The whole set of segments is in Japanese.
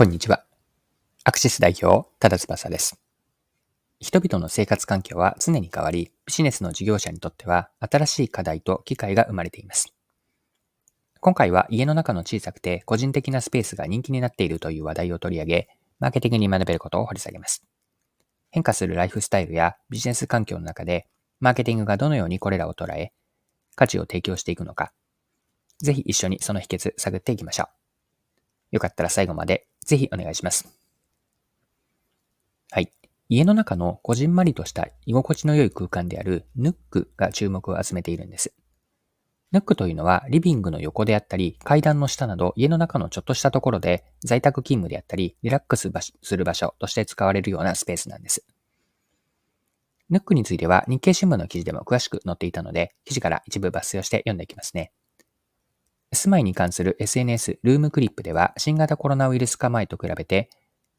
こんにちは。アクシス代表、ただ翼です。人々の生活環境は常に変わり、ビジネスの事業者にとっては新しい課題と機会が生まれています。今回は家の中の小さくて個人的なスペースが人気になっているという話題を取り上げ、マーケティングに学べることを掘り下げます。変化するライフスタイルやビジネス環境の中で、マーケティングがどのようにこれらを捉え、価値を提供していくのか、ぜひ一緒にその秘訣探っていきましょう。よかったら最後までぜひお願いします。はい。家の中のこじんまりとした居心地の良い空間であるヌックが注目を集めているんです。ヌックというのはリビングの横であったり階段の下など家の中のちょっとしたところで在宅勤務であったりリラックスする場所として使われるようなスペースなんです。ヌックについては日経新聞の記事でも詳しく載っていたので記事から一部抜粋をして読んでいきますね。住まいに関する SNS ルームクリップでは新型コロナウイルス化前と比べて、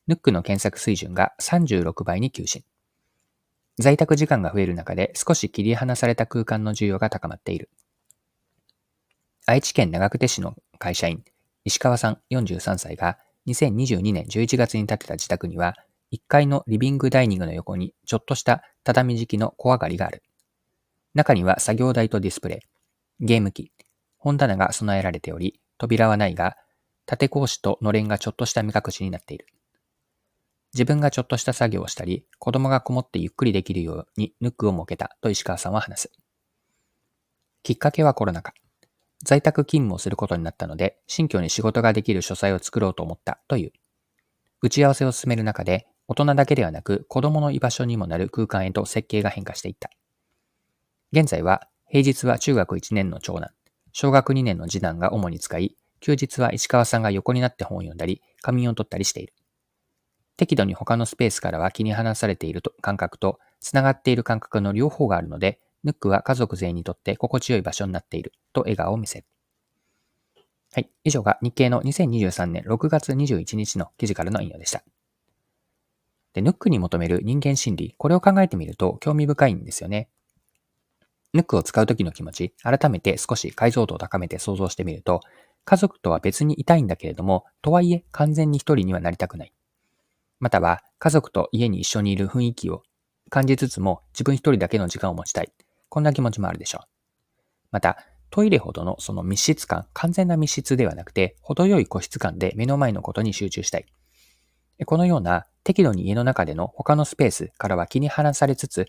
ヌックの検索水準が36倍に急進。在宅時間が増える中で少し切り離された空間の需要が高まっている。愛知県長久手市の会社員、石川さん43歳が2022年11月に建てた自宅には、1階のリビングダイニングの横にちょっとした畳敷きの小上がりがある。中には作業台とディスプレイ、ゲーム機、本棚が備えられており、扉はないが、縦格子とのれんがちょっとした目隠しになっている。自分がちょっとした作業をしたり、子供がこもってゆっくりできるようにヌックを設けたと石川さんは話す。きっかけはコロナ禍。在宅勤務をすることになったので、新居に仕事ができる書斎を作ろうと思ったという。打ち合わせを進める中で、大人だけではなく子供の居場所にもなる空間へと設計が変化していった。現在は、平日は中学1年の長男、小学2年の次男が主に使い、休日は石川さんが横になって本を読んだり、仮眠を取ったりしている。適度に他のスペースからは切り離されていると感覚と、繋がっている感覚の両方があるので、ヌックは家族全員にとって心地よい場所になっていると笑顔を見せる。はい。以上が日経の2023年6月21日の記事からの引用でした。で、ヌックに求める人間心理、これを考えてみると興味深いんですよね。ヌックを使う時の気持ち、改めて少し解像度を高めて想像してみると、家族とは別にいたいんだけれども、とはいえ完全に一人にはなりたくない。または、家族と家に一緒にいる雰囲気を感じつつも自分一人だけの時間を持ちたい。こんな気持ちもあるでしょう。また、トイレほどのその密室感、完全な密室ではなくて、程よい個室感で目の前のことに集中したい。このような適度に家の中での他のスペースからは気に離されつつ、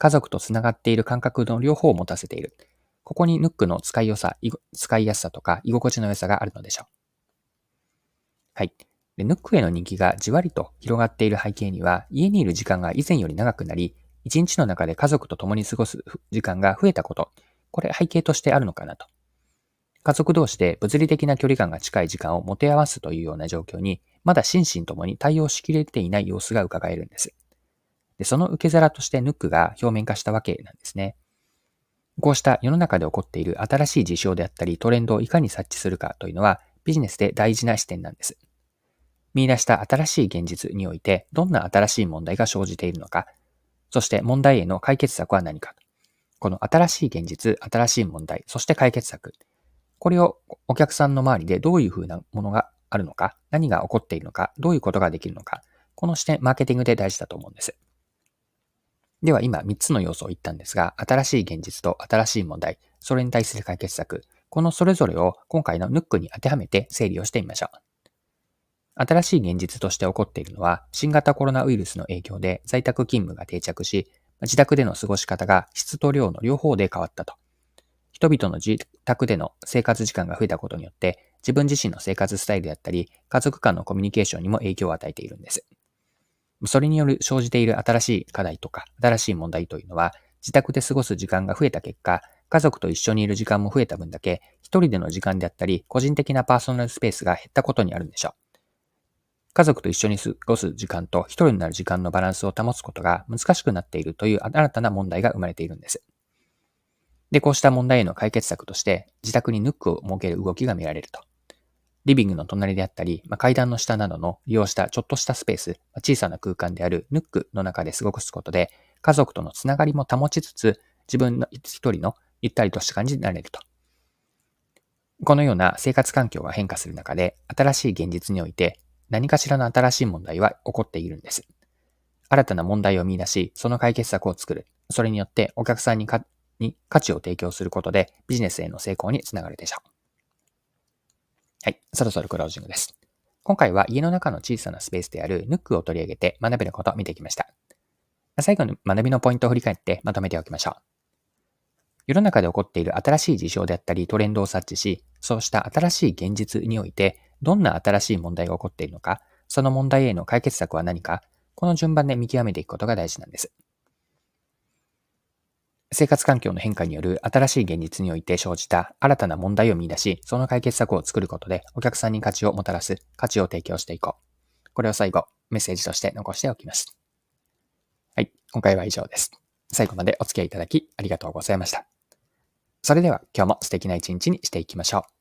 家族と繋がっている感覚の両方を持たせている。ここにヌックの使いよさ、使いやすさとか居心地の良さがあるのでしょう。はい。でヌックへの人気がじわりと広がっている背景には、家にいる時間が以前より長くなり、一日の中で家族と共に過ごす時間が増えたこと、これ背景としてあるのかなと。家族同士で物理的な距離感が近い時間を持て合わすというような状況に、まだ心身ともに対応しきれていない様子が伺えるんです。で、その受け皿としてヌックが表面化したわけなんですね。こうした世の中で起こっている新しい事象であったりトレンドをいかに察知するかというのはビジネスで大事な視点なんです。見出した新しい現実においてどんな新しい問題が生じているのか、そして問題への解決策は何か。この新しい現実、新しい問題、そして解決策。これをお客さんの周りでどういうふうなものがあるのか、何が起こっているのか、どういうことができるのか、この視点、マーケティングで大事だと思うんです。では今3つの要素を言ったんですが、新しい現実と新しい問題、それに対する解決策、このそれぞれを今回のヌックに当てはめて整理をしてみましょう。新しい現実として起こっているのは、新型コロナウイルスの影響で在宅勤務が定着し、自宅での過ごし方が質と量の両方で変わったと。人々の自宅での生活時間が増えたことによって、自分自身の生活スタイルであったり、家族間のコミュニケーションにも影響を与えているんです。それによる生じている新しい課題とか、新しい問題というのは、自宅で過ごす時間が増えた結果、家族と一緒にいる時間も増えた分だけ、一人での時間であったり、個人的なパーソナルスペースが減ったことにあるんでしょう。家族と一緒に過ごす時間と一人になる時間のバランスを保つことが難しくなっているという新たな問題が生まれているんです。で、こうした問題への解決策として、自宅にヌックを設ける動きが見られると。リビングの隣であったり、まあ、階段の下などの利用したちょっとしたスペース、まあ、小さな空間であるヌックの中で過ごすことで、家族とのつながりも保ちつつ、自分の一人のゆったりとした感じになれると。このような生活環境が変化する中で、新しい現実において、何かしらの新しい問題は起こっているんです。新たな問題を見出し、その解決策を作る。それによってお客さんにに価値を提供することでビジネスへの成功につながるでしょう。そろそろクロージングです。今回は家の中の小さなスペースであるヌックを取り上げて学べることを見てきました。最後に学びのポイントを振り返ってまとめておきましょう。世の中で起こっている新しい事象であったりトレンドを察知し、そうした新しい現実において、どんな新しい問題が起こっているのか、その問題への解決策は何か、この順番で見極めていくことが大事なんです。生活環境の変化による新しい現実において生じた新たな問題を見出し、その解決策を作ることでお客さんに価値をもたらす、価値を提供していこう。これを最後、メッセージとして残しておきます。はい、今回は以上です。最後までお付き合いいただきありがとうございました。それでは今日も素敵な一日にしていきましょう。